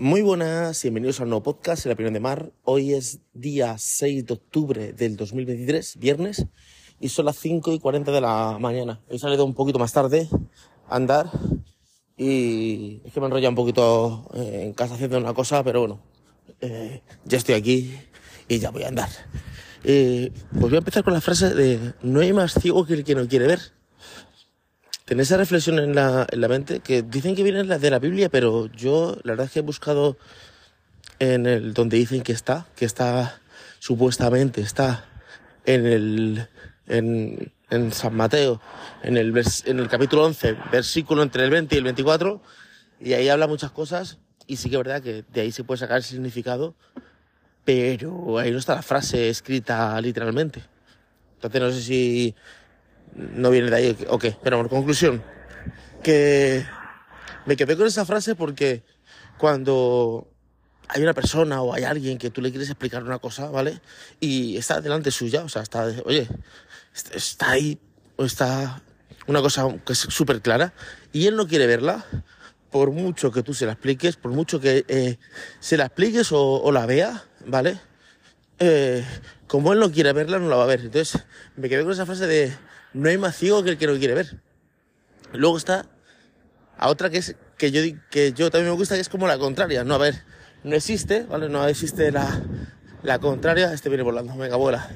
Muy buenas, bienvenidos a un nuevo podcast la opinión de Mar. Hoy es día 6 de octubre del 2023, viernes, y son las 5 y 40 de la mañana. He salido un poquito más tarde a andar y es que me he enrollado un poquito eh, en casa haciendo una cosa, pero bueno, eh, ya estoy aquí y ya voy a andar. Eh, pues voy a empezar con la frase de no hay más ciego que el que no quiere ver. Tener esa reflexión en la, en la mente, que dicen que viene de la Biblia, pero yo la verdad es que he buscado en el donde dicen que está, que está supuestamente está en el en, en San Mateo, en el, en el capítulo 11, versículo entre el 20 y el 24, y ahí habla muchas cosas, y sí que es verdad que de ahí se puede sacar el significado, pero ahí no está la frase escrita literalmente. Entonces no sé si no viene de ahí o qué. Pero conclusión, que me quedé con esa frase porque cuando hay una persona o hay alguien que tú le quieres explicar una cosa, ¿vale? Y está delante suya, o sea, está, oye, está ahí, o está una cosa que es súper clara, y él no quiere verla, por mucho que tú se la expliques, por mucho que eh, se la expliques o, o la vea, ¿vale? Eh, como él no quiere verla, no la va a ver. Entonces, me quedé con esa frase de no hay más ciego que el que no quiere ver. Luego está a otra que es que yo que yo también me gusta que es como la contraria. No, a ver, no existe, ¿vale? No existe la, la contraria. Este viene volando, venga, vuela.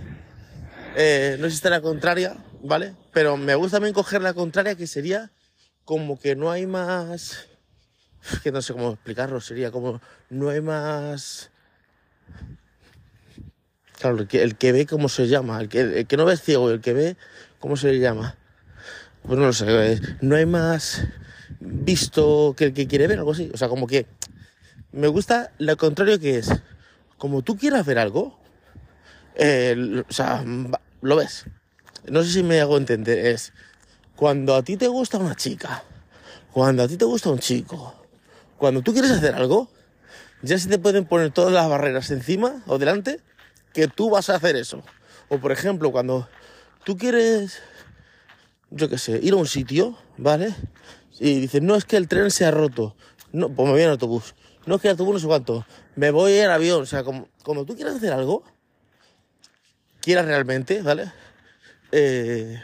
Eh, no existe la contraria, ¿vale? Pero me gusta también coger la contraria que sería como que no hay más. Que no sé cómo explicarlo, sería como no hay más. Claro, el que, el que ve, ¿cómo se llama? El que, el que no ve es ciego, el que ve, ¿cómo se llama? Pues no lo sé, no hay más visto que el que quiere ver, algo así. O sea, como que me gusta lo contrario que es, como tú quieras ver algo, eh, o sea, lo ves. No sé si me hago entender, es cuando a ti te gusta una chica, cuando a ti te gusta un chico, cuando tú quieres hacer algo, ya se te pueden poner todas las barreras encima o delante que tú vas a hacer eso. O por ejemplo, cuando tú quieres, yo qué sé, ir a un sitio, ¿vale? Y dices, no es que el tren se ha roto, no, pues me voy en autobús, no es que el autobús no sé cuánto, me voy en avión, o sea, como, cuando tú quieres hacer algo, quieras realmente, ¿vale? Eh,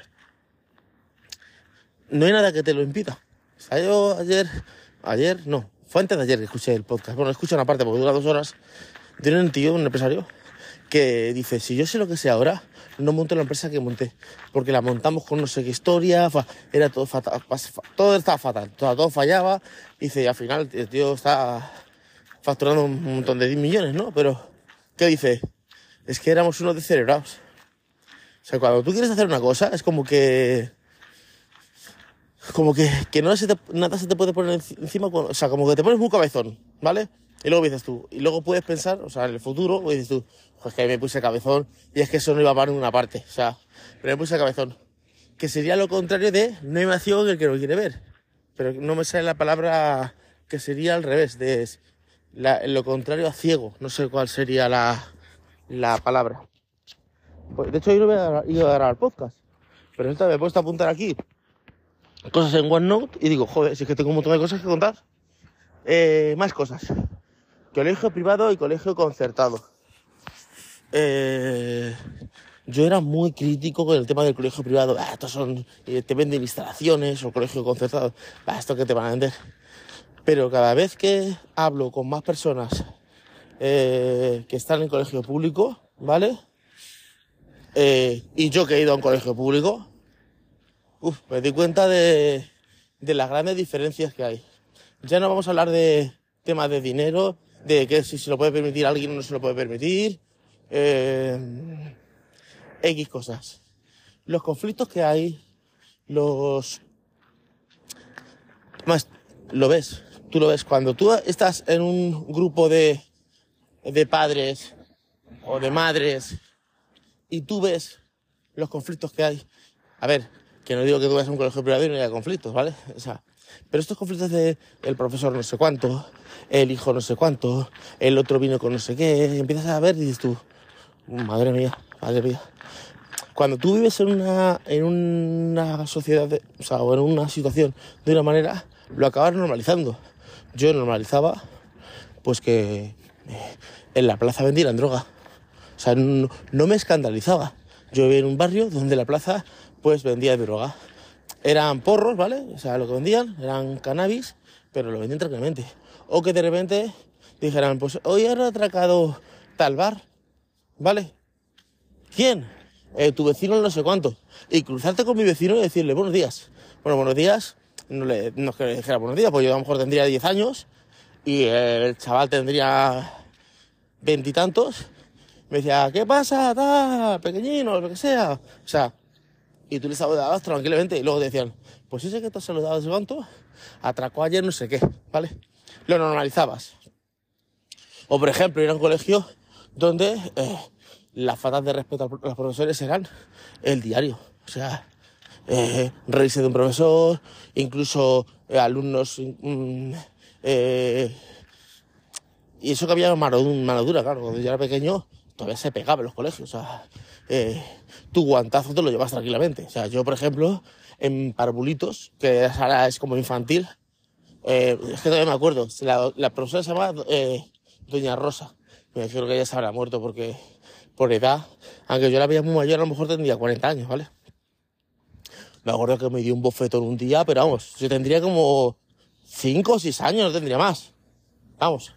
no hay nada que te lo impida. O sea, yo ayer, ayer, no, fue antes de ayer que escuché el podcast. Bueno, escuché una parte porque dura dos horas. Tiene un tío, un empresario, que dice, si yo sé lo que sé ahora, no monto la empresa que monté, porque la montamos con no sé qué historia, era todo fatal, todo estaba fatal, todo, fallaba, y dice, al final el tío está facturando un montón de 10 millones, ¿no? Pero, ¿qué dice? Es que éramos unos descerebrados. O sea, cuando tú quieres hacer una cosa, es como que... Como que, que no se te, nada se te puede poner encima, o sea, como que te pones muy cabezón, ¿vale? Y luego dices tú, y luego puedes pensar, o sea, en el futuro, y dices tú, pues que me puse cabezón y es que eso no iba a parar ninguna parte, o sea, pero me puse cabezón. Que sería lo contrario de no hay más ciego que el que no quiere ver. Pero no me sale la palabra que sería al revés, de la, lo contrario a ciego, no sé cuál sería la, la palabra. Pues, de hecho, yo no voy a, ir a grabar podcast, pero esta me he puesto a apuntar aquí cosas en OneNote y digo, joder, si es que tengo un montón de cosas que contar. Eh, más cosas. Colegio privado y colegio concertado. Eh, yo era muy crítico con el tema del colegio privado. Ah, estos son, eh, te venden instalaciones o colegio concertado. Ah, esto que te van a vender. Pero cada vez que hablo con más personas eh, que están en colegio público, ¿vale? Y yo que he ido a un colegio público, uf, me di cuenta de las grandes diferencias que hay. Ya no vamos a hablar de temas de dinero, de que si se lo puede permitir alguien o no se lo puede permitir, eh, X cosas. Los conflictos que hay, los... Más, lo ves, tú lo ves. Cuando tú estás en un grupo de, de padres o de madres y tú ves los conflictos que hay, a ver, que no digo que tú vayas a un colegio privado y no haya conflictos, ¿vale? O sea, pero estos conflictos de el profesor no sé cuánto, el hijo no sé cuánto, el otro vino con no sé qué, empiezas a ver y dices tú, madre mía, madre mía. Cuando tú vives en una, en una sociedad, de, o sea, o en una situación de una manera, lo acabas normalizando. Yo normalizaba pues que eh, en la plaza vendieran droga. O sea, no, no me escandalizaba. Yo vivía en un barrio donde la plaza pues vendía droga. Eran porros, ¿vale? O sea, lo que vendían eran cannabis, pero lo vendían tranquilamente. O que de repente dijeran, pues hoy han atracado tal bar, ¿vale? ¿Quién? Eh, tu vecino no sé cuánto. Y cruzarte con mi vecino y decirle, buenos días. Bueno, buenos días. No, le, no le dijera buenos días, pues yo a lo mejor tendría 10 años y el chaval tendría veintitantos. Me decía, ¿qué pasa? Tal, pequeñino, lo que sea. O sea, y tú le saludabas tranquilamente y luego te decían, pues ese que te has saludado de cuánto, atracó ayer no sé qué, ¿vale? Lo normalizabas. O por ejemplo, ir a un colegio donde eh, las faltas de respeto a los profesores eran el diario. O sea, eh, reírse de un profesor, incluso eh, alumnos... mm, eh, y eso que había mano, mano dura, claro, cuando yo era pequeño todavía se pegaba en los colegios. O sea, eh, tu guantazo te lo llevas tranquilamente. O sea, yo, por ejemplo, en Parvulitos, que ahora es como infantil, eh, es que todavía me acuerdo, la, la profesora se llama eh, Doña Rosa. Me creo que ella se habrá muerto porque por edad, aunque yo la veía muy mayor, a lo mejor tendría 40 años, ¿vale? Me acuerdo que me dio un bofetón un día, pero vamos, yo tendría como 5 o 6 años, no tendría más. Vamos,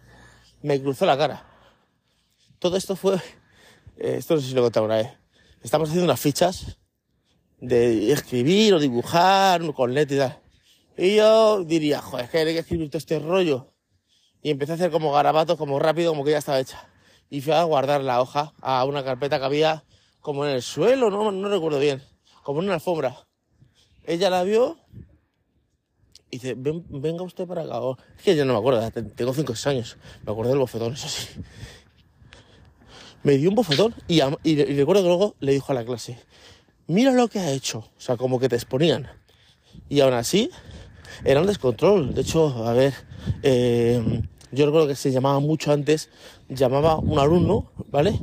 me cruzó la cara. Todo esto fue, eh, esto no sé si lo he contado una vez. Estamos haciendo unas fichas de escribir o dibujar con letras y tal. Y yo diría, joder, es que hay que escribir todo este rollo. Y empecé a hacer como garabatos, como rápido, como que ya estaba hecha. Y fui a guardar la hoja a una carpeta que había como en el suelo, no, no recuerdo bien, como en una alfombra. Ella la vio y dice, "Ven- venga usted para acá. O- Es que yo no me acuerdo, te- tengo 5 o 6 años. Me acuerdo del bofetón, eso sí. Me dio un bofetón y, recuerdo que luego le dijo a la clase, mira lo que ha hecho. O sea, como que te exponían. Y aún así, era un descontrol. De hecho, a ver, eh, yo recuerdo que se llamaba mucho antes, llamaba un alumno, ¿vale?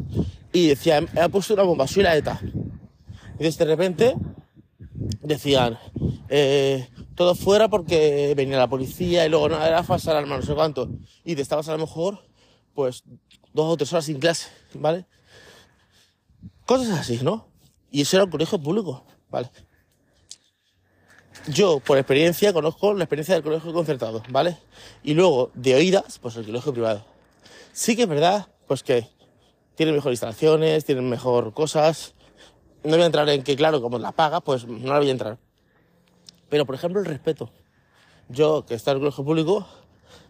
Y decía, ha puesto una bomba, soy la ETA. Y de repente decían, eh, todo fuera porque venía la policía y luego nada, era falsa alarma, no sé cuánto. Y te estabas a lo mejor, pues, dos o tres horas sin clase, ¿vale? Cosas así, ¿no? Y eso era un colegio público, ¿vale? Yo, por experiencia, conozco la experiencia del colegio concertado, ¿vale? Y luego, de oídas, pues el colegio privado. Sí que es verdad, pues que tienen mejor instalaciones, tienen mejor cosas. No voy a entrar en que, claro, como la paga, pues no la voy a entrar. Pero, por ejemplo, el respeto. Yo, que está en el colegio público,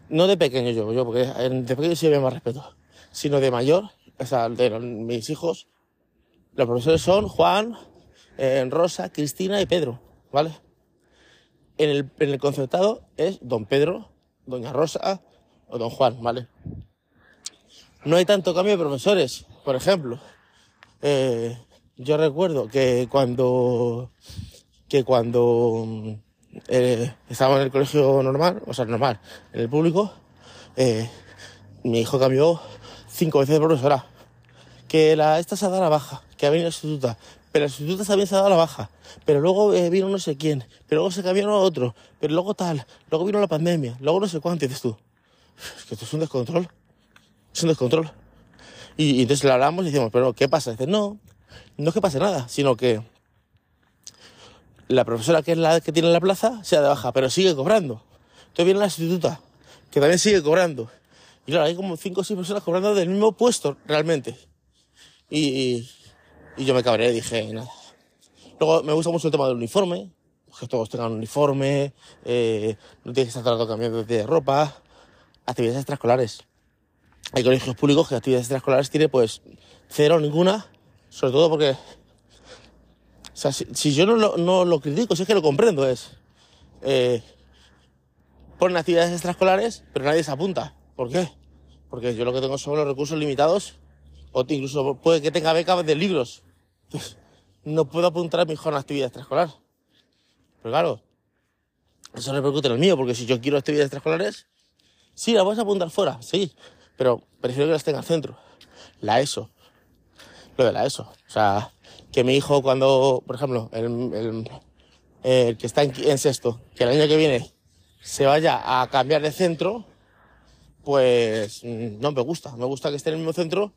no de pequeño yo, yo porque de pequeño sí había más respeto, sino de mayor, o sea, de mis hijos, los profesores son Juan, eh, Rosa, Cristina y Pedro, ¿vale? En el, en el concertado es don Pedro, doña Rosa o don Juan, ¿vale? No hay tanto cambio de profesores, por ejemplo. eh, yo recuerdo que cuando que cuando mm, eh, estaba en el colegio normal, o sea, normal, en el público, eh, mi hijo cambió cinco veces de profesora. Que la, esta se ha dado la baja, que ha venido la sustituta, pero la sustituta también se ha dado la baja, pero luego eh, vino no sé quién, pero luego se cambiaron a otro, pero luego tal, luego vino la pandemia, luego no sé cuánto, dices tú, es que esto es un descontrol, es un descontrol. Y, entonces le hablamos y decimos, pero ¿qué pasa? Dice, no, no es que pase nada, sino que la profesora que es la que tiene la plaza se da de baja, pero sigue cobrando. Entonces viene la sustituta, que también sigue cobrando. Y claro, hay como cinco o seis personas cobrando del mismo puesto, realmente. Y, y yo me cabré, dije, nada. Luego me gusta mucho el tema del uniforme, que todos tengan uniforme, eh, no tienes que estar tratando cambiando de ropa, actividades extraescolares. Hay colegios públicos que actividades extraescolares tiene pues cero, ninguna, sobre todo porque o sea, si, yo no lo, no lo critico, si es que lo comprendo, es. Eh, ponen actividades extraescolares, pero nadie se apunta. ¿Por qué? Porque yo lo que tengo son los recursos limitados, o incluso puede que tenga becas de libros. No puedo apuntar a mi hijo a una actividad extraescolar. Pero claro, eso repercute en el mío, porque si yo quiero actividades extraescolares, sí, las vas a apuntar fuera, sí, pero prefiero que las tenga al centro. La ESO, lo de la ESO. O sea, que mi hijo cuando, por ejemplo, el, el- el que está en, en sexto, que el año que viene se vaya a cambiar de centro, pues mm, no me gusta. Me gusta que esté en el mismo centro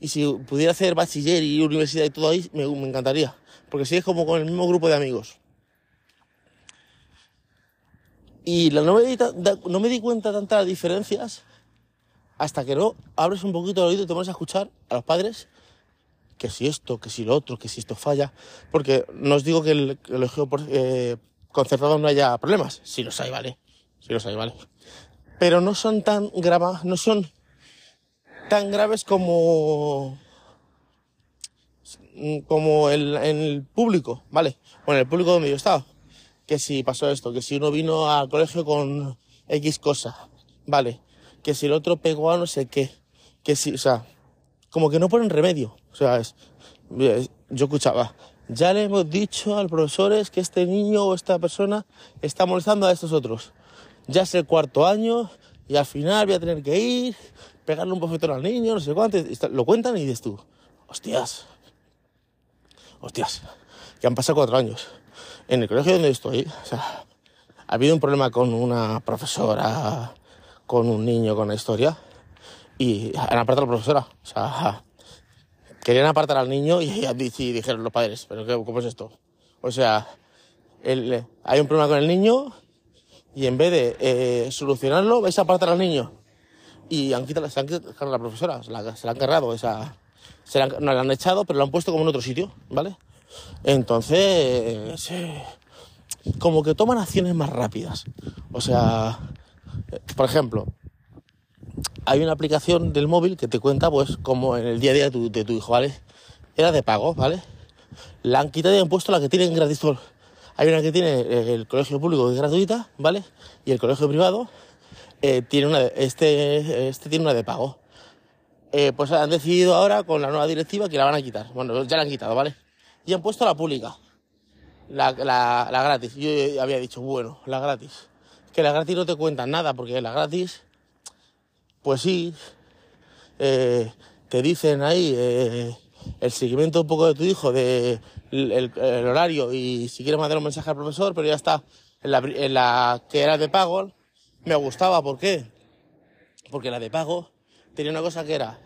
y si pudiera hacer bachiller y universidad y todo ahí, me, encantaría. Porque si es como con el mismo grupo de amigos. Y no, me di, no me di cuenta tantas diferencias hasta que no abres un poquito el oído y te pones a escuchar a los padres que si esto, que si lo otro, que si esto falla. Porque no os digo que el colegio eh, concertado no haya problemas. Si los hay, vale. Si los hay, vale. Pero no son tan graves, no son tan graves como como el, en el público, ¿vale? O en el público donde yo estaba. Que si pasó esto, que si uno vino al colegio con X cosa, ¿vale? Que si el otro pegó a no sé qué. Que si, o sea, como que no ponen remedio. O sea, es, yo escuchaba, ya le hemos dicho al profesor que este niño o esta persona está molestando a estos otros. Ya es el cuarto año y al final voy a tener que ir, pegarle un bofetón al niño, no sé cuánto. Lo cuentan y dices tú, hostias, hostias, que han pasado cuatro años. En el colegio donde estoy, o sea, ha habido un problema con una profesora, con un niño con la historia, y han apartado a la profesora. O sea, querían apartar al niño y, y dijeron los padres, pero ¿cómo es esto? O sea, hay un problema con el niño y en vez de eh, solucionarlo, vais a apartar al niño. Y han quitado, se han quitado a la profesora, se la, han cargado, esa, se la, no la han echado, pero lo han puesto como en otro sitio, ¿vale? Entonces, como que toman acciones más rápidas. O sea, por ejemplo, hay una aplicación del móvil que te cuenta, pues, como en el día a día de tu, hijo, ¿vale? Era de pago, ¿vale? La han quitado y han puesto la que tienen gratis. Hay una que tiene eh, el colegio público que es gratuita, ¿vale? Y el colegio privado eh, tiene una, este, este tiene una de pago. Eh, pues han decidido ahora con la nueva directiva que la van a quitar. Bueno, ya la han quitado, ¿vale? Y han puesto la pública. La, la, gratis. Yo había dicho, bueno, la gratis. Que la gratis no te cuentan nada, porque la gratis pues sí, te dicen ahí el seguimiento un poco de tu hijo, de el, horario y si quieres mandar un mensaje al profesor, pero ya está. En la, en la que era de pago, me gustaba, ¿por qué? Porque la de pago tenía una cosa que era,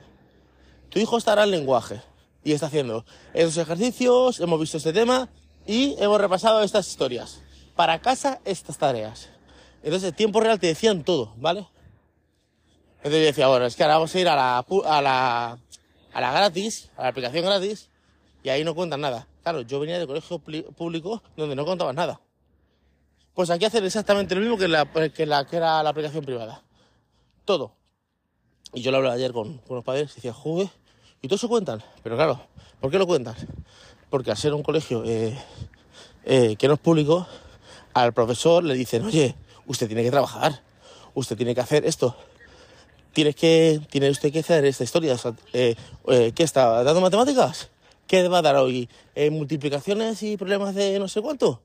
tu hijo estará en lenguaje y está haciendo esos ejercicios, hemos visto este tema y hemos repasado estas historias. Para casa, estas tareas. Entonces, en tiempo real te decían todo, ¿vale? Entonces yo decía, bueno, es que ahora vamos a ir a la, a la, a la gratis, a la aplicación gratis, y ahí no cuentan nada. Claro, yo venía de colegio público donde no contaban nada. Pues aquí hacen exactamente lo mismo que la que, era la aplicación privada. Todo. Y yo lo hablé ayer con, con los padres y decía, joder, y todo eso cuentan. Pero claro, ¿por qué lo cuentan? Porque al ser un colegio eh, eh, que no es público, al profesor le dicen, oye, usted tiene que trabajar, usted tiene que hacer esto tienes que, tiene usted que hacer esta historia. Eh, ¿Qué está dando matemáticas? ¿Qué va a dar hoy? Eh, ¿Multiplicaciones y problemas de no sé cuánto?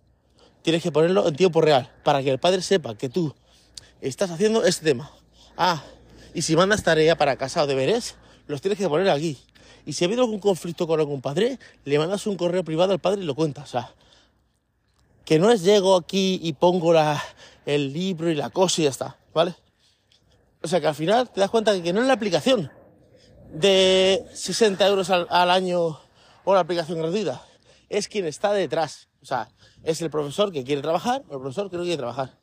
Tienes que ponerlo en tiempo real para que el padre sepa que tú estás haciendo este tema. Ah, y si mandas tarea para casa o deberes, los tienes que poner aquí. Y si ha habido algún conflicto con algún padre, le mandas un correo privado al padre y lo cuentas. O sea, que no es llego aquí y pongo la, el libro y la cosa y ya está, ¿vale? O sea que al final te das cuenta que no es la aplicación de 60 euros al, año o la aplicación gratuita. Es quien está detrás. O sea, es el profesor que quiere trabajar o el profesor que no quiere trabajar.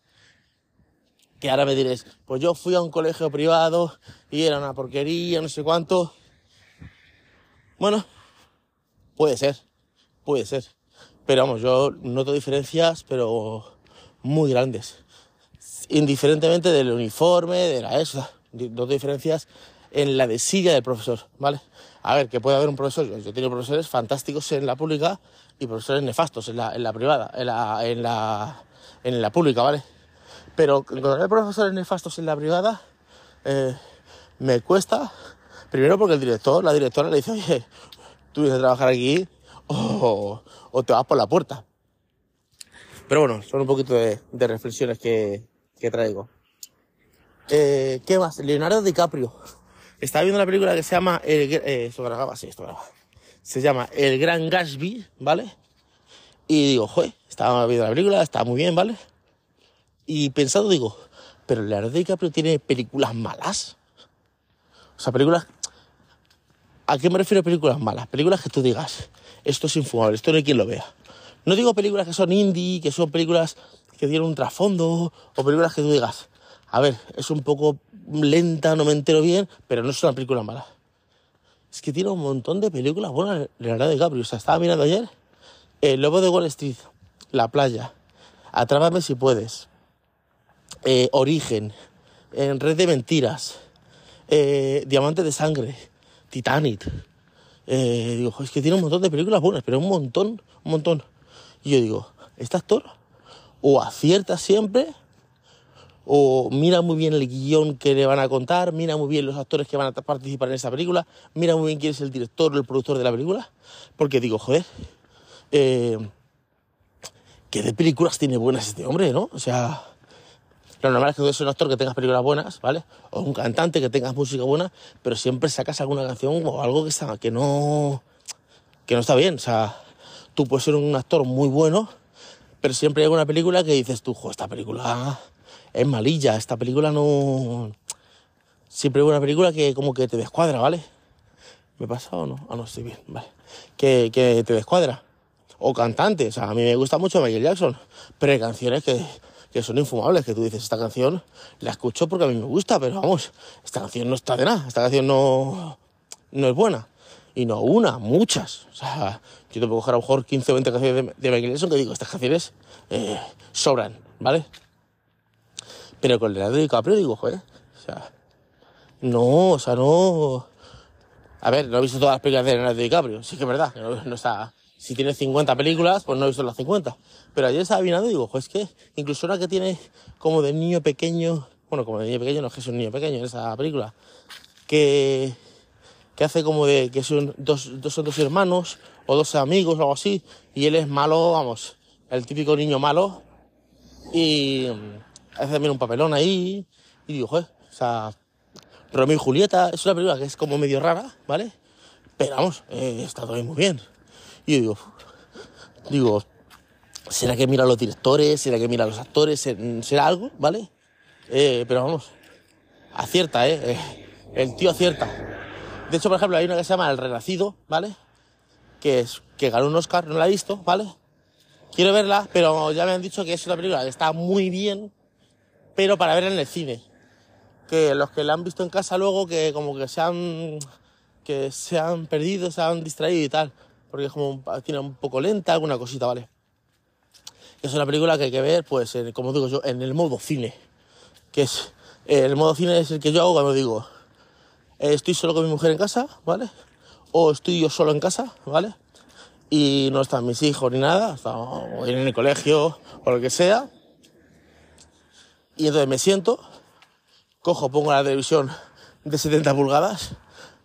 Que ahora me diréis, pues yo fui a un colegio privado y era una porquería, no sé cuánto. Bueno, puede ser, puede ser. Pero vamos, yo noto diferencias, pero muy grandes indiferentemente del uniforme, de la ESA, dos diferencias en la de silla del profesor, ¿vale? A ver, que puede haber un profesor, yo, he tenido profesores fantásticos en la pública y profesores nefastos en la, en la privada, en la, en la, en la pública, ¿vale? Pero hay profesores nefastos en la privada, eh, me cuesta, primero porque el director, la directora le dice, oye, tú vienes a trabajar aquí o, o te vas por la puerta. Pero bueno, son un poquito de reflexiones que, que traigo. Eh, ¿Qué más? Leonardo DiCaprio. Estaba viendo una película que se llama El, eh, esto grababa, sí, esto grababa. Se llama El Gran Gatsby, ¿vale? Y digo, joder, estaba viendo la película, está muy bien, ¿vale? Y pensando, digo, pero Leonardo DiCaprio tiene películas malas. O sea, películas... ¿A qué me refiero a películas malas? Películas que tú digas, esto es infumable, esto no hay quien lo vea. No digo películas que son indie, que son películas que tienen un trasfondo, o películas que tú digas, a ver, es un poco lenta, no me entero bien, pero no es una película mala. Es que tiene un montón de películas buenas Leonardo DiCaprio. O sea, estaba mirando ayer El Lobo de Wall Street, La Playa, Atrápame si puedes, eh, Origen, en Red de Mentiras, eh, Diamante de Sangre, Titanic. Eh, digo, es que tiene un montón de películas buenas, pero un montón, un montón. Y yo digo, este actor o acierta siempre, o mira muy bien el guion que le van a contar, mira muy bien los actores que van a participar en esa película, mira muy bien quién es el director o el productor de la película, porque digo, joder, eh, ¿qué de películas tiene buenas este hombre, no? O sea, lo normal es que tú eres un actor que tengas películas buenas, ¿vale? O un cantante que tengas música buena, pero siempre sacas alguna canción o algo que, está, que, no, que no está bien. O sea, tú puedes ser un actor muy bueno, pero siempre hay alguna película que dices tú, jo, esta película es malilla, esta película no... Siempre hay una película que como que te descuadra, ¿vale? ¿Me pasa o no? Ah, no, estoy bien, vale. Que, que te descuadra. O cantante, o sea, a mí me gusta mucho Michael Jackson, pero hay canciones que que son infumables, que tú dices, esta canción la escucho porque a mí me gusta, pero vamos, esta canción no está de nada, esta canción no, no es buena. Y no una, muchas. O sea, yo te puedo coger a lo mejor 15 o 20 canciones de, de Michael Jackson que digo, estas canciones eh, sobran, ¿vale? Pero con Leonardo DiCaprio digo, joder, o sea, no, o sea, no... A ver, no he visto todas las películas de Leonardo DiCaprio, sí que es verdad, que no, está si tiene 50 películas, pues no he visto las 50. Pero ayer estaba mirando y digo, es que incluso una que tiene como de niño pequeño, bueno, como de niño pequeño, no es que es un niño pequeño en esa película, que, que hace como de que son dos, dos, son dos hermanos o dos amigos o algo así, y él es malo, vamos, el típico niño malo, y hace también un papelón ahí, y digo, joder, o sea, Romeo y Julieta es una película que es como medio rara, ¿vale? Pero vamos, eh, está todo muy bien. Y yo digo, digo, ¿será que mira a los directores? ¿Será que mira a los actores? ¿Será algo? ¿Vale? Eh, pero vamos, acierta, ¿eh? ¿eh? El tío acierta. De hecho, por ejemplo, hay una que se llama El Renacido, ¿vale? Que, es, que ganó un Oscar, no la he visto, ¿vale? Quiero verla, pero ya me han dicho que es una película que está muy bien, pero para verla en el cine. Que los que la han visto en casa luego, que como que se han, que se han perdido, se han distraído y tal porque es como tiene un poco lenta, alguna cosita, ¿vale? Es una película que hay que ver, pues, como digo yo, en el modo cine. Que es, el modo cine es el que yo hago cuando digo, eh, estoy solo con mi mujer en casa, ¿vale? O estoy yo solo en casa, ¿vale? Y no están mis hijos ni nada, están en el colegio o lo que sea. Y entonces me siento, cojo, pongo la televisión de 70 pulgadas,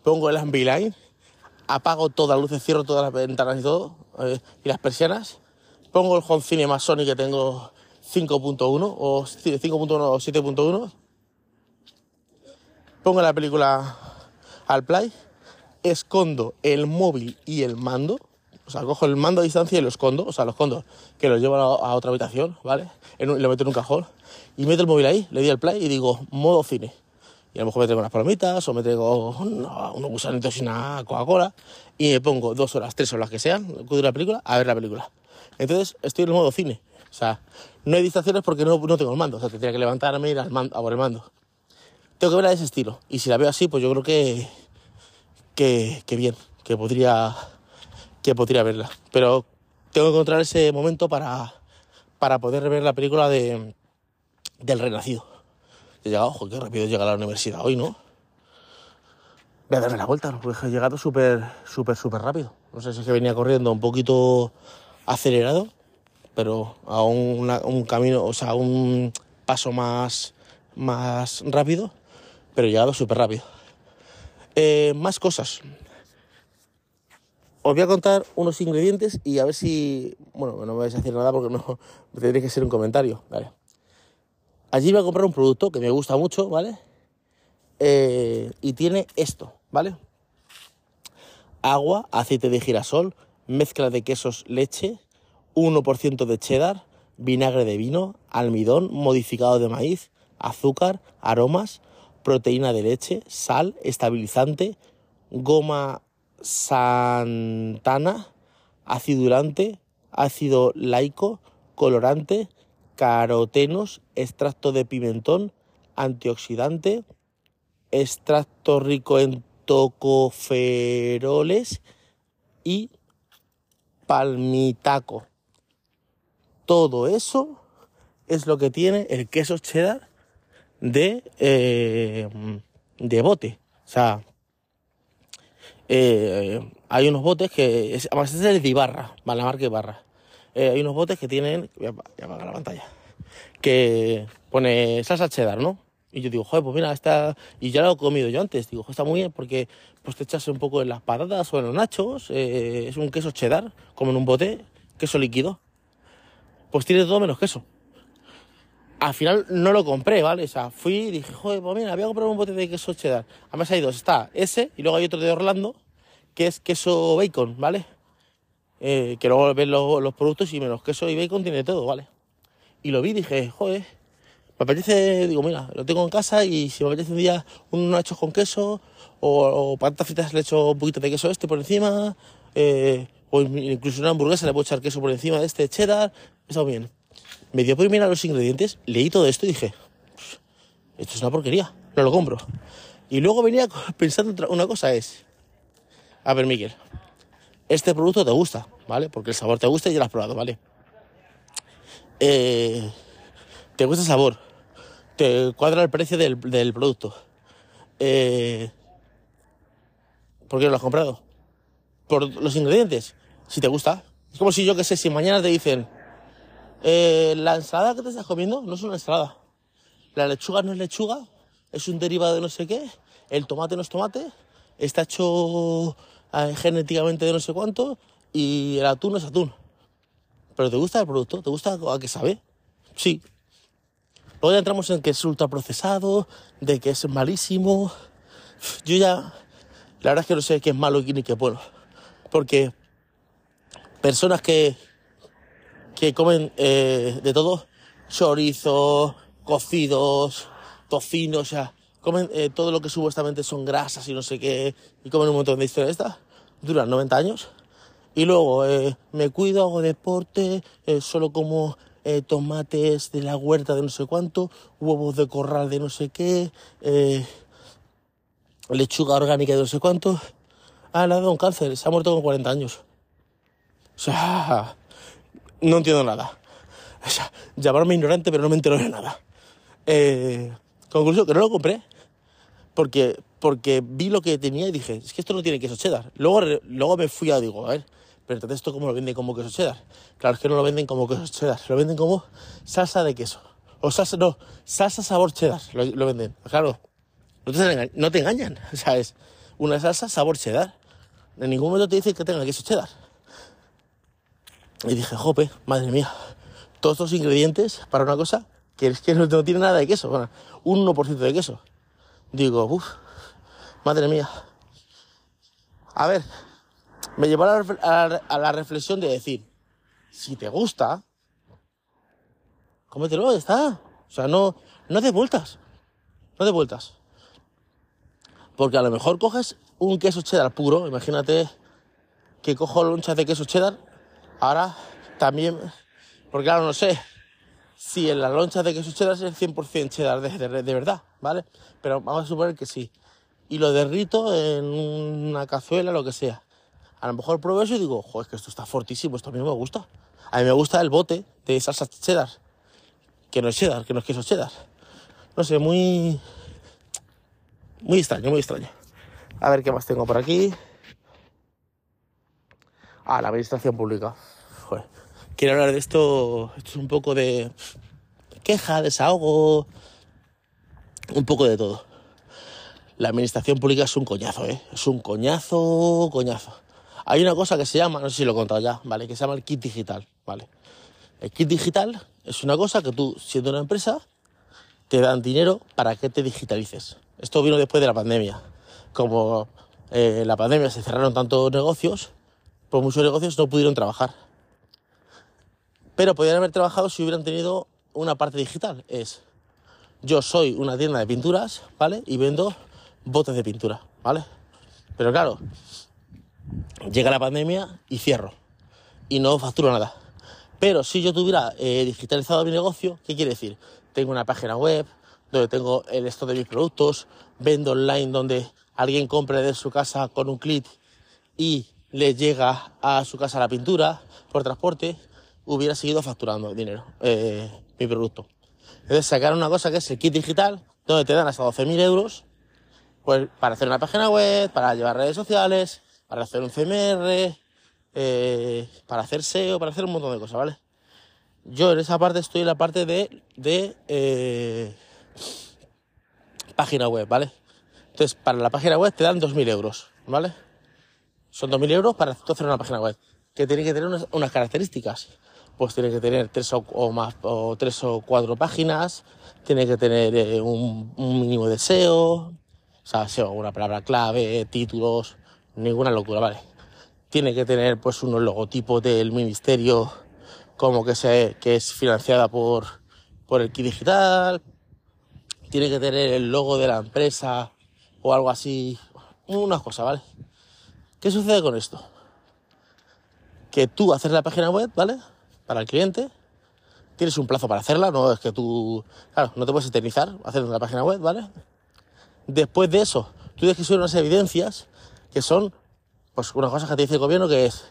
pongo el Ambilight apago todas las luces, cierro todas las ventanas y todo, eh, y las persianas. Pongo el home cinema Sony que tengo 5.1 o 5.1 o 7.1. Pongo la película al play, escondo el móvil y el mando. O sea, cojo el mando a distancia y lo escondo. O sea, lo escondo, que lo llevo a, otra habitación, ¿vale? lo meto en un cajón. Y meto el móvil ahí, le doy al play y digo, modo cine. Y a lo mejor me traigo unas palomitas o me traigo unos gusanitos y una Coca-Cola y me pongo dos horas, tres horas que sean, la película, a ver la película. Entonces estoy en el modo cine. O sea, no hay distracciones porque no, no tengo el mando. O sea, tendría que levantarme y ir al mando, a por el mando. Tengo que verla de ese estilo. Y si la veo así, pues yo creo que, que, que bien, que podría, que podría verla. Pero tengo que encontrar ese momento para, para poder ver la película de, del Renacido. He llegado, ojo, qué rápido llega a la universidad hoy, ¿no? Voy a darme la vuelta, porque he llegado súper, súper, súper rápido. No sé si es que venía corriendo un poquito acelerado, pero a un, camino, o sea, un paso más, más rápido, pero he llegado súper rápido. Eh, más cosas. Os voy a contar unos ingredientes y a ver si. Bueno, no me vais a decir nada porque no tendría que ser un comentario, ¿vale? Allí voy a comprar un producto que me gusta mucho, ¿vale? Eh, y tiene esto, ¿vale? Agua, aceite de girasol, mezcla de quesos leche, 1% de cheddar, vinagre de vino, almidón modificado de maíz, azúcar, aromas, proteína de leche, sal, estabilizante, goma santana, acidulante, ácido laico, colorante, carotenos, extracto de pimentón, antioxidante, extracto rico en tocoferoles y palmitaco. Todo eso es lo que tiene el queso cheddar de, eh, de bote. O sea, eh, hay unos botes que, es, además es el de Ibarra, la marca Ibarra. Eh, hay unos botes que tienen, voy a, apagar la pantalla, que pone salsa cheddar, ¿no? Y yo digo, joder, pues mira, está, y ya lo he comido yo antes, digo, está muy bien porque pues te echas un poco en las patatas o en los nachos, eh, es un queso cheddar, como en un bote, queso líquido. Pues tiene todo menos queso. Al final no lo compré, ¿vale? O sea, fui y dije, joder, pues mira, voy a comprar un bote de queso cheddar. Además hay dos, está ese y luego hay otro de Orlando, que es queso bacon, ¿vale? Eh, que luego ves los, productos y menos queso y bacon tiene todo, ¿vale? Y lo vi y dije, joder, me apetece, digo, mira, lo tengo en casa y si me apetece un día unos nachos con queso o, patatas fritas le echo un poquito de queso este por encima, eh, o incluso una hamburguesa le puedo echar queso por encima de este cheddar, está bien. Me dio por mirar los ingredientes, leí todo esto y dije, esto es una porquería, no lo compro. Y luego venía pensando una cosa es, a ver, Miguel, este producto te gusta, ¿vale? Porque el sabor te gusta y ya lo has probado, ¿vale? Eh, te gusta el sabor, te cuadra el precio del, producto. Eh, ¿Por qué no lo has comprado? Por los ingredientes. Si te gusta. Es como si yo que sé, si mañana te dicen, eh, la ensalada que te estás comiendo no es una ensalada. La lechuga no es lechuga, es un derivado de no sé qué. El tomate no es tomate, está hecho genéticamente de no sé cuánto y el atún es atún. Pero ¿te gusta el producto? ¿Te gusta a qué sabe? Sí. Luego ya entramos en que es ultraprocesado, de que es malísimo. Yo ya, la verdad es que no sé qué es malo y ni qué es bueno. Porque personas que, que comen eh, de todo, chorizo, cocidos, tocino, o sea, comen eh, todo lo que supuestamente son grasas y no sé qué, y comen un montón de historias esta, duran 90 años. Y luego eh, me cuido, hago deporte, eh, solo como tomates de la huerta de no sé cuánto, huevos de corral de no sé qué, lechuga orgánica de no sé cuánto. Ah, le ha dado un cáncer, se ha muerto con 40 años. O sea, no entiendo nada. O sea, llamarme ignorante, pero no me entero de nada. Conclusión, que no lo compré porque, porque vi lo que tenía y dije, es que esto no tiene queso cheddar. Luego, luego me fui a, digo, a ver, pero entonces esto cómo lo venden como queso cheddar. Claro, es que no lo venden como queso cheddar, lo venden como salsa de queso. O salsa, no, salsa sabor cheddar, lo, venden. Claro, no te, no te engañan, o sea, es una salsa sabor cheddar. En ningún momento te dicen que tenga queso cheddar. Y dije, jope, madre mía, todos estos ingredientes para una cosa que es que no, tiene nada de queso, bueno, un 1% de queso digo, uff, madre mía. A ver, me llevó a la, reflexión de decir, si te gusta, cómetelo, ya está. O sea, no, no de vueltas. No de vueltas. Porque a lo mejor coges un queso cheddar puro, imagínate que cojo lonchas de queso cheddar, ahora también, porque ahora no sé, si en las lonchas de queso cheddar es el 100% cheddar de, verdad, ¿vale? Pero vamos a suponer que sí. Y lo derrito en una cazuela, lo que sea. A lo mejor pruebo eso y digo, joder, que esto está fortísimo, esto a mí me gusta. A mí me gusta el bote de salsa cheddar, que no es cheddar, que no es queso cheddar. No sé, muy... Muy extraño, muy extraño. A ver qué más tengo por aquí. Ah, la administración pública. Joder quiero hablar de esto. Esto es un poco de queja, desahogo, un poco de todo. La administración pública es un coñazo, ¿eh? Es un coñazo, coñazo. Hay una cosa que se llama, no sé si lo he contado ya, ¿vale? Que se llama el kit digital, ¿vale? El kit digital es una cosa que tú, siendo una empresa, te dan dinero para que te digitalices. Esto vino después de la pandemia. Como eh, la pandemia se cerraron tantos negocios, pues muchos negocios no pudieron trabajar pero podrían haber trabajado si hubieran tenido una parte digital. Es, yo soy una tienda de pinturas, ¿vale? Y vendo botes de pintura, ¿vale? Pero claro, llega la pandemia y cierro. Y no facturo nada. Pero si yo tuviera eh, digitalizado mi negocio, ¿qué quiere decir? Tengo una página web donde tengo el stock de mis productos, vendo online donde alguien compre de su casa con un clic y le llega a su casa la pintura por transporte, hubiera seguido facturando dinero, eh, mi producto. Entonces sacaron una cosa que es el kit digital, donde te dan hasta 12.000 euros pues, para hacer una página web, para llevar redes sociales, para hacer un CMR, eh, para hacer SEO, para hacer un montón de cosas, ¿vale? Yo en esa parte estoy en la parte de, de eh, página web, ¿vale? Entonces, para la página web te dan 2.000 euros, ¿vale? Son 2.000 euros para hacer una página web, que tiene que tener unas, características. Pues tiene que tener tres o, más, o tres o cuatro páginas, tiene que tener eh, un, mínimo de SEO, o sea, una palabra clave, títulos, ninguna locura, ¿vale? Tiene que tener pues unos logotipos del ministerio como que, se, que es financiada por, por el kit digital, tiene que tener el logo de la empresa o algo así, unas cosas, ¿vale? ¿Qué sucede con esto? Que tú haces la página web, ¿vale? Para el cliente, tienes un plazo para hacerla, no es que tú, claro, no te puedes eternizar haciendo la página web, ¿vale? Después de eso, tú tienes que subir unas evidencias que son, pues, unas cosas que te dice el gobierno que es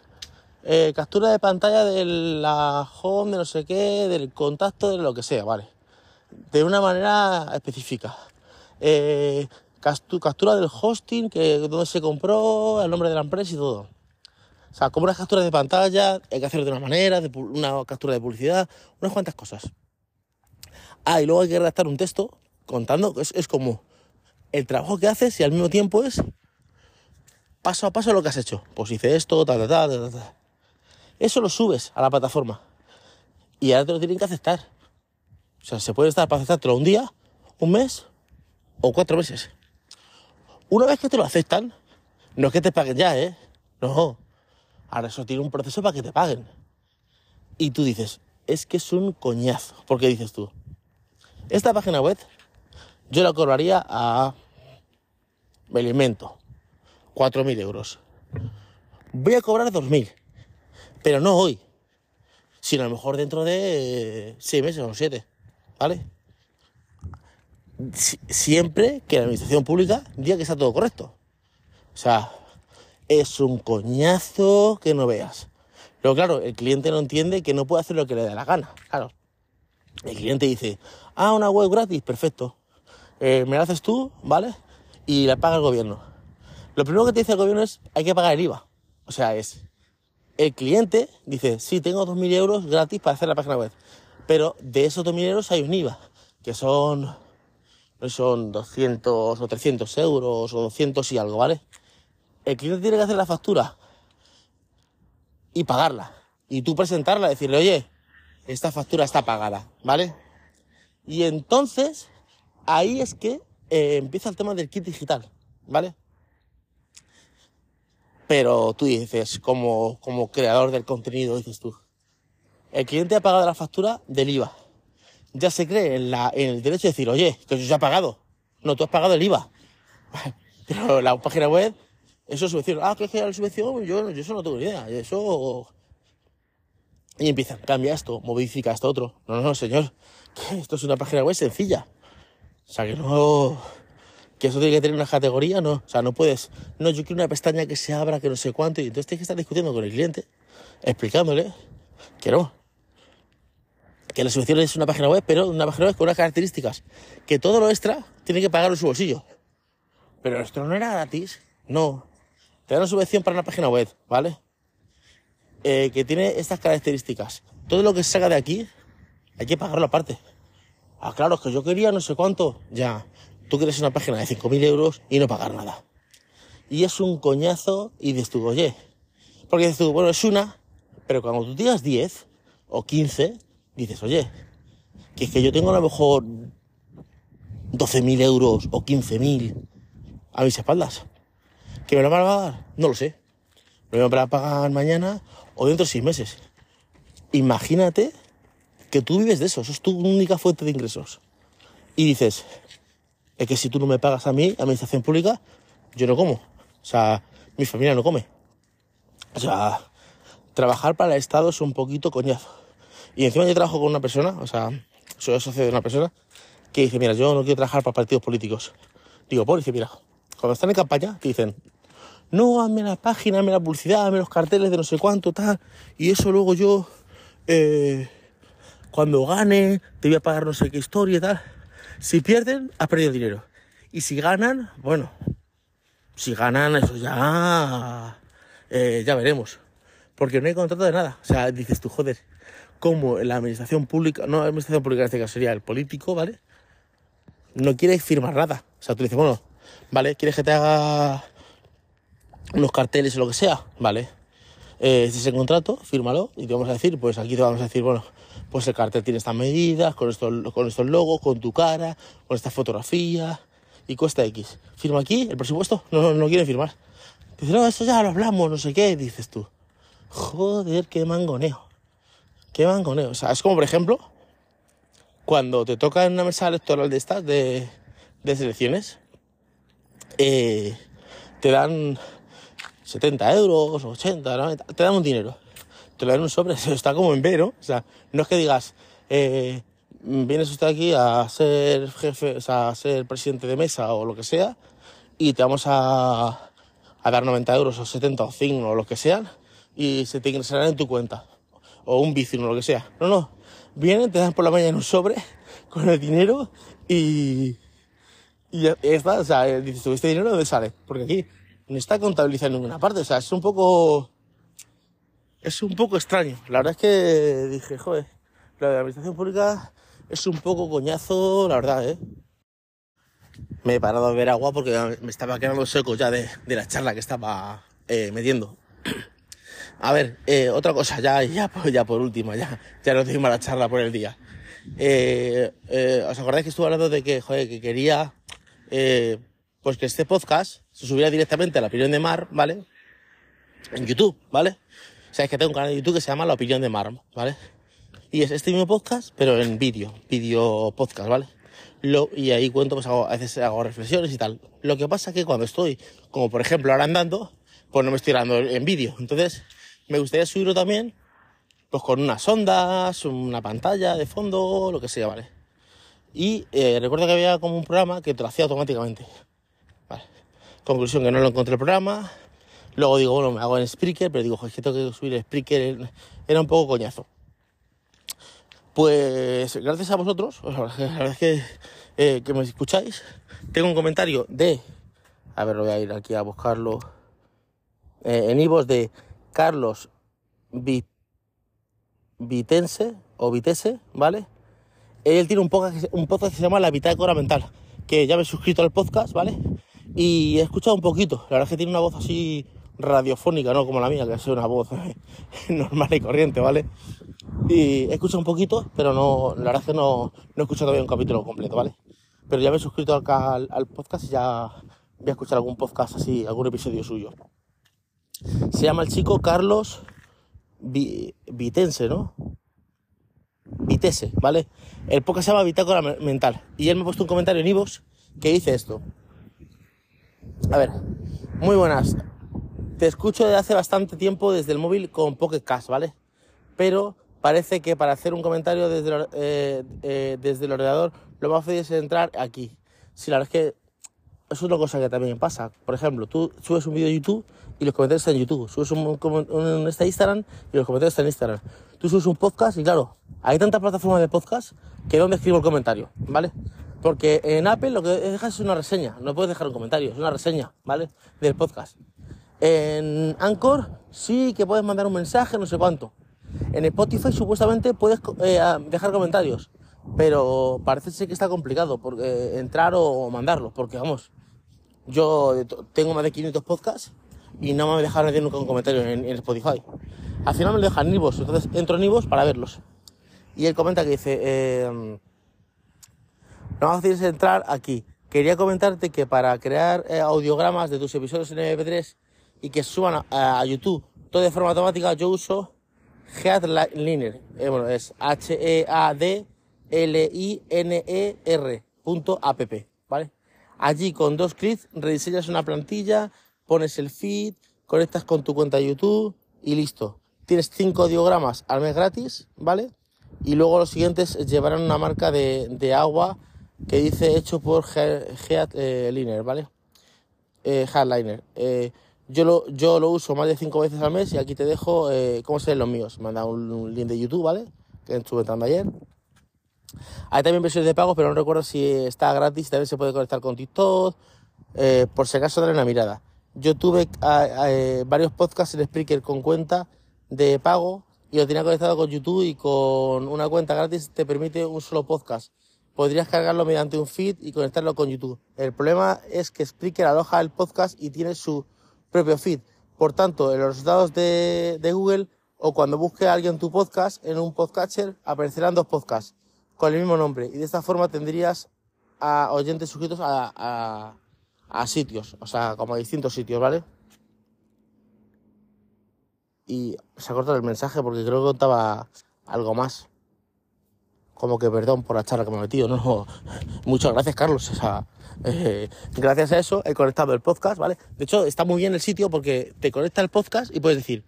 eh, captura de pantalla de la home, de no sé qué, del contacto, de lo que sea, ¿vale? de una manera específica. Eh, captura del hosting, que donde se compró, el nombre de la empresa y todo. O sea, como una captura de pantalla, hay que hacerlo de una manera, una captura de publicidad, unas cuantas cosas. Ah, y luego hay que redactar un texto contando, es, es como el trabajo que haces y al mismo tiempo es paso a paso lo que has hecho. Pues hice esto, ta, ta, ta, ta, ta. Eso lo subes a la plataforma y ahora te lo tienen que aceptar. O sea, se puede estar para aceptártelo un día, un mes o cuatro meses. Una vez que te lo aceptan, no es que te paguen ya, ¿eh? No. Ahora eso tiene un proceso para que te paguen. Y tú dices, es que es un coñazo. ¿Por qué dices tú? Esta página web yo la cobraría a... Me alimento. 4.000 euros. Voy a cobrar 2.000. Pero no hoy. Sino a lo mejor dentro de 6 meses o 7. ¿vale? siempre que la administración pública diga que está todo correcto. O sea, es un coñazo que no veas. Pero claro, el cliente no entiende que no puede hacer lo que le da la gana. Claro. El cliente dice, ah, una web gratis, perfecto. Eh, me la haces tú, ¿vale? Y la paga el gobierno. Lo primero que te dice el gobierno es, hay que pagar el IVA. O sea, es, el cliente dice, sí, tengo 2.000 euros gratis para hacer la página web. Pero de esos 2.000 euros hay un IVA, que son, son 200 o 300 euros o 200 y algo, ¿vale? El cliente tiene que hacer la factura y pagarla. Y tú presentarla, decirle, oye, esta factura está pagada, ¿vale? Y entonces, ahí es que eh, empieza el tema del kit digital, ¿vale? Pero tú dices, como, como creador del contenido, dices tú, el cliente ha pagado la factura del IVA. Ya se cree en, la, en el derecho de decir, oye, que he pagado. No, tú has pagado el IVA. Pero la página web, eso es subvención. Ah, que es que la subvención, yo, yo eso no tengo ni idea. Eso. Y empiezan, cambia esto, modifica esto otro. No, no, no, señor. Esto es una página web sencilla. O sea, que no. Que eso tiene que tener una categoría, no. O sea, no puedes. No, yo quiero una pestaña que se abra, que no sé cuánto. Y entonces tienes que estar discutiendo con el cliente, explicándole que no que la subvención es una página web, pero una página web con unas características, que todo lo extra tiene que pagar en su bolsillo. Pero esto no era gratis, no. Te dan una subvención para una página web, ¿vale? Eh, que tiene estas características. Todo lo que se saca de aquí, hay que pagarlo aparte. Ah, claro, es que yo quería no sé cuánto. Ya, tú quieres una página de 5.000 euros y no pagar nada. Y es un coñazo y dices tú, oye, porque dices tú, bueno, es una, pero cuando tú digas 10 o 15, dices, oye, que es que yo tengo a lo mejor 12.000 euros o 15.000 a mis espaldas. ¿Que me lo van a pagar? No lo sé. Me lo van a pagar mañana o dentro de seis meses. Imagínate que tú vives de eso, eso es tu única fuente de ingresos. y dices, es que si tú no me pagas a mí, administración pública, yo no como. O sea, mi familia no come. O sea, trabajar para el Estado es un poquito coñazo. Y encima yo trabajo con una persona, o sea, soy socio de una persona, que dice, mira, yo no quiero trabajar para partidos políticos. Digo, por dice, mira, cuando están en campaña, te dicen, no, hazme la página, hazme la publicidad, hazme los carteles de no sé cuánto, tal, y eso luego yo, eh, cuando gane, te voy a pagar no sé qué historia y tal. Si pierden, has perdido dinero. Y si ganan, bueno, si ganan, eso ya, eh, ya veremos. Porque no hay contrato de nada. O sea, dices tú, joder, como la administración pública, no la administración pública en este caso sería el político, ¿vale? No quiere firmar nada. O sea, tú dices, bueno, ¿vale? ¿Quieres que te haga unos carteles o lo que sea? Vale. Eh, este es el contrato, fírmalo y te vamos a decir, pues aquí te vamos a decir, bueno, pues el cartel tiene estas medidas, con estos, con estos logos, con tu cara, con esta fotografía y cuesta X. Firma aquí, el presupuesto, no, no, no quieren firmar. Dice, no, eso ya lo hablamos, no sé qué, dices tú. Joder, qué mangoneo. Qué mangoneo. O sea, es como, por ejemplo, cuando te toca en una mesa electoral de estas, de, de selecciones, eh, te dan 70 euros, 80, 90, te dan un dinero. Te lo dan un sobre, está como en vero. O sea, no es que digas, eh, vienes usted aquí a ser jefe, o sea, a ser presidente de mesa o lo que sea, y te vamos a, a dar 90 euros o 70 o 100 o lo que sean, y se te ingresarán en tu cuenta. O un bici o lo que sea. No, no. Vienen, te dan por la mañana un sobre con el dinero y, y ya está. O sea, dices, ¿tú este dinero de dónde sale? Porque aquí no está contabilizado en ninguna parte. O sea, es un poco. Es un poco extraño. La verdad es que dije, joder, la de la administración pública es un poco coñazo, la verdad, ¿eh? Me he parado a beber agua porque me estaba quedando seco ya de, de la charla que estaba eh, metiendo. A ver, eh, otra cosa, ya, ya, ya por último, ya, ya no tengo la charla por el día. Eh, eh, ¿Os acordáis que estuve hablando de que, joder, que quería, eh, pues que este podcast se subiera directamente a la opinión de Mar, ¿vale? En YouTube, ¿vale? O sea, es que tengo un canal de YouTube que se llama La Opinión de Mar, ¿vale? Y es este mismo podcast, pero en vídeo, vídeo podcast, ¿vale? Lo, y ahí cuento, pues hago, a veces hago reflexiones y tal. Lo que pasa es que cuando estoy, como por ejemplo ahora andando, pues no me estoy dando en vídeo. Entonces, me gustaría subirlo también, pues con unas ondas, una pantalla de fondo, lo que sea, ¿vale? Y eh, recuerdo que había como un programa que te lo hacía automáticamente. Vale. Conclusión, que no lo encontré el programa. Luego digo, bueno, me hago en Spreaker, pero digo, es que tengo que subir el Spreaker. Era un poco coñazo. Pues gracias a vosotros, la verdad que, eh, que me escucháis, tengo un comentario de, a ver, voy a ir aquí a buscarlo, eh, en Ivos de Carlos Vi- Vitense o Vitese, ¿vale? Él tiene un podcast, un podcast que se llama La Bitácora Mental, que ya me he suscrito al podcast, ¿vale? Y he escuchado un poquito, la verdad es que tiene una voz así radiofónica, no como la mía, que es una voz normal y corriente, ¿vale? Y he escuchado un poquito, pero no, la verdad es que no, he escuchado todavía un capítulo completo, ¿vale? Pero ya me he suscrito al, podcast y ya voy a escuchar algún podcast así, algún episodio suyo. Se llama el chico Carlos Vi- Vitense, ¿no? Vitese, ¿vale? El podcast se llama Bitácora Me- Mental. Y él me ha puesto un comentario en iVoox que dice esto. A ver, muy buenas. Te escucho desde hace bastante tiempo desde el móvil con Pocket Cast, ¿vale? Pero parece que para hacer un comentario desde el, eh, eh, desde el ordenador lo más fácil es entrar aquí. Sí, la verdad es que eso es una cosa que también pasa. Por ejemplo, tú subes un vídeo de YouTube y los comentarios están en YouTube. Subes un, un, este Instagram y los comentarios están en Instagram. Tú subes un podcast y claro, hay tantas plataformas de podcast que donde escribo el comentario, ¿vale? Porque en Apple lo que dejas es una reseña, no puedes dejar un comentario, es una reseña, ¿vale? Del podcast. En Anchor sí que puedes mandar un mensaje, no sé cuánto. En Spotify supuestamente puedes eh, dejar comentarios, pero parece ser que está complicado porque entrar o mandarlos, porque vamos, yo tengo más de 500 podcasts y no me dejaron hacer nunca un comentario en, Spotify. Al final me lo dejan en iVoox, entonces entro en iVoox para verlos. Y él comenta que dice, eh, no más fácil es entrar aquí. Quería comentarte que para crear eh, audiogramas de tus episodios en MP3 y que suban a, a YouTube todo de forma automática, yo uso Headliner. Eh, bueno, es H-E-A-D-L-I-N-E-R. spreaker.app, ¿vale? Allí con dos clics rediseñas una plantilla, pones el feed, conectas con tu cuenta de YouTube y listo. Tienes cinco diogramas al mes gratis, ¿vale? Y luego los siguientes llevarán una marca de, de agua que dice hecho por Head eh, ¿vale? Eh, Headliner. Eh, yo, lo, yo lo uso más de cinco veces al mes y aquí te dejo eh, cómo se ven los míos. Me han dado un, link de YouTube, ¿vale? Que estuve entrando ayer. Hay también versiones de pago, pero no recuerdo si está gratis, también se puede conectar con TikTok. Eh, por si acaso, dale una mirada. Yo tuve eh, varios podcasts en Spreaker con cuenta de pago y lo tenía conectado con YouTube y con una cuenta gratis te permite un solo podcast. Podrías cargarlo mediante un feed y conectarlo con YouTube. El problema es que Spreaker aloja el podcast y tiene su propio feed. Por tanto, en los resultados de, Google o cuando busque a alguien tu podcast en un podcatcher aparecerán dos podcasts con el mismo nombre y de esta forma tendrías a oyentes suscritos a, a, a sitios, o sea, como a distintos sitios, ¿vale? Y se ha cortado el mensaje porque creo que contaba algo más. Como que perdón por la charla que me he metido, no, muchas gracias Carlos, o sea, eh, gracias a eso he conectado el podcast, ¿vale? De hecho, está muy bien el sitio porque te conecta el podcast y puedes decir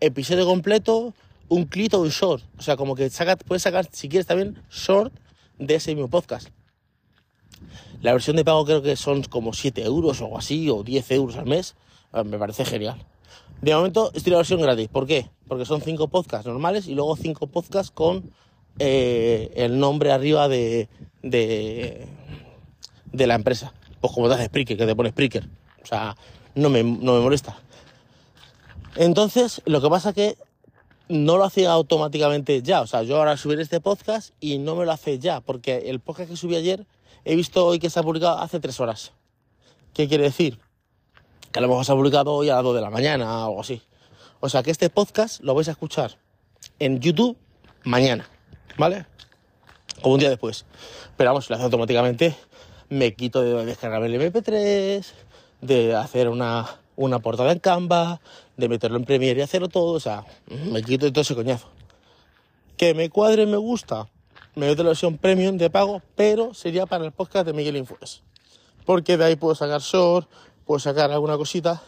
episodio completo, un clip o un short. O sea, como que saca, puedes sacar, si quieres también, short de ese mismo podcast. La versión de pago creo que son como 7 euros o algo así, o 10 euros al mes. Ah, me parece genial. De momento estoy en la versión gratis. ¿Por qué? Porque son 5 podcasts normales y luego 5 podcasts con eh, el nombre arriba de, de, la empresa. Pues como te hace Spreaker, que te pone Spreaker. O sea, no me, no me molesta. Entonces, lo que pasa que no lo hacía automáticamente ya. O sea, yo ahora subiré este podcast y no me lo hace ya, porque el podcast que subí ayer he visto hoy que se ha publicado hace tres horas. ¿Qué quiere decir? Que a lo mejor se ha publicado hoy a las 2 de la mañana o algo así. O sea que este podcast lo vais a escuchar en YouTube mañana, ¿vale? Como un día después. Pero vamos, lo hace automáticamente, me quito de descargar el MP3, de hacer una, una portada en Canva, de meterlo en Premiere y hacerlo todo, o sea, me quito de todo ese coñazo. Que me cuadre, me gusta, me meto la versión premium de pago, pero sería para el podcast de Miguel Infues. Porque de ahí puedo sacar short, puedo sacar alguna cosita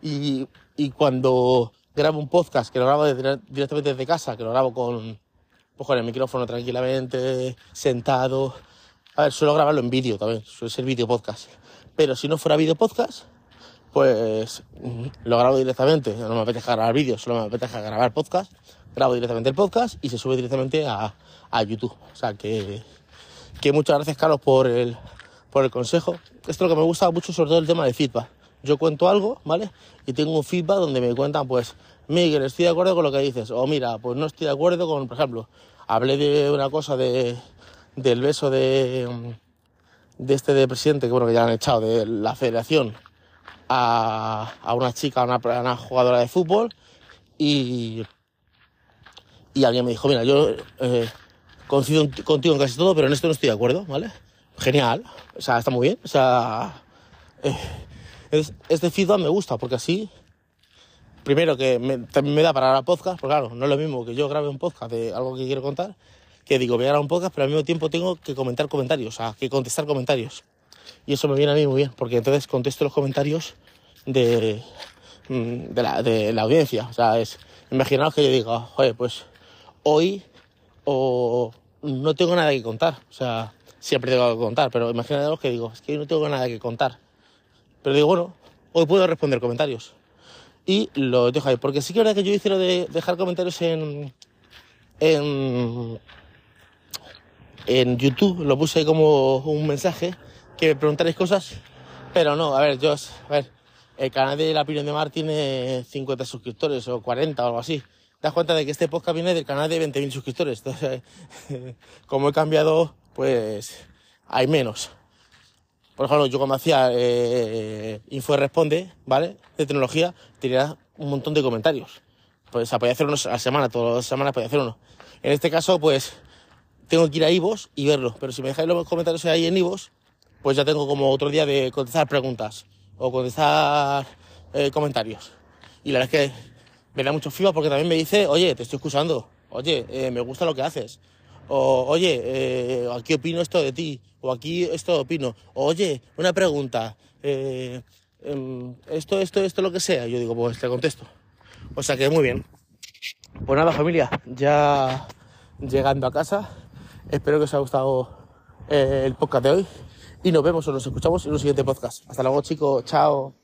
y, y cuando grabo un podcast que lo grabo directamente desde casa, que lo grabo con, pues con el micrófono tranquilamente, sentado. A ver, suelo grabarlo en vídeo también, suele ser vídeo podcast. Pero si no fuera vídeo podcast, pues lo grabo directamente. No me apetece grabar vídeos, solo me apetece grabar podcast. Grabo directamente el podcast y se sube directamente a, a YouTube. O sea que, que muchas gracias, Carlos, por el, por el consejo. Esto es lo que me gusta mucho, sobre todo el tema de feedback. Yo cuento algo, ¿vale? Y tengo un feedback donde me cuentan, pues, Miguel, estoy de acuerdo con lo que dices. O mira, pues no estoy de acuerdo con, por ejemplo, hablé de una cosa de, del beso de, de este de presidente, que bueno, que ya han echado, de la federación, a, a una chica, a una, jugadora de fútbol, y, y alguien me dijo, mira, yo eh, coincido contigo en casi todo, pero en esto no estoy de acuerdo, ¿vale? Genial, o sea, está muy bien, o sea, eh, es, este feedback me gusta, porque así, primero que me, también me da para grabar podcast, porque claro, no es lo mismo que yo grabe un podcast de algo que quiero contar, que digo, voy a grabar un podcast, pero al mismo tiempo tengo que comentar comentarios, o sea, que contestar comentarios. Y eso me viene a mí muy bien, porque entonces contesto los comentarios de, de, la, de la audiencia. O sea, es, imaginaos que yo diga, oye, pues hoy o no tengo nada que contar. O sea, siempre tengo que contar, pero imaginaos que digo, es que hoy no tengo nada que contar. Pero digo, bueno, hoy puedo responder comentarios. Y lo dejo ahí, porque sí que es verdad que yo hice lo de dejar comentarios en, en, en YouTube, lo puse como un mensaje, que me preguntaréis cosas, pero no, a ver, yo, a ver, el canal de La Opinión de Mar tiene 50 suscriptores o 40 o algo así. Te das cuenta de que este podcast viene del canal de 20.000 suscriptores. Entonces, como he cambiado, pues hay menos. Por ejemplo, yo cuando hacía eh, Info Responde, ¿vale? De tecnología, tenía un montón de comentarios. Pues podía hacer unos a la semana, todas las semanas podía hacer uno. En este caso, pues tengo que ir a Ivos y verlo. Pero si me dejáis los comentarios ahí en Ivos, pues ya tengo como otro día de contestar preguntas o contestar eh, comentarios. Y la verdad es que me da mucho feedback porque también me dice, oye, te estoy escuchando, oye, eh, me gusta lo que haces, O, oye, eh, aquí opino esto de ti. O aquí esto opino. Oye, una pregunta. Eh, em, esto, esto, esto, lo que sea. Yo digo, pues te contesto. O sea que muy bien. Pues nada, familia, ya llegando a casa. Espero que os haya gustado eh, el podcast de hoy. Y nos vemos o nos escuchamos en un siguiente podcast. Hasta luego, chicos. Chao.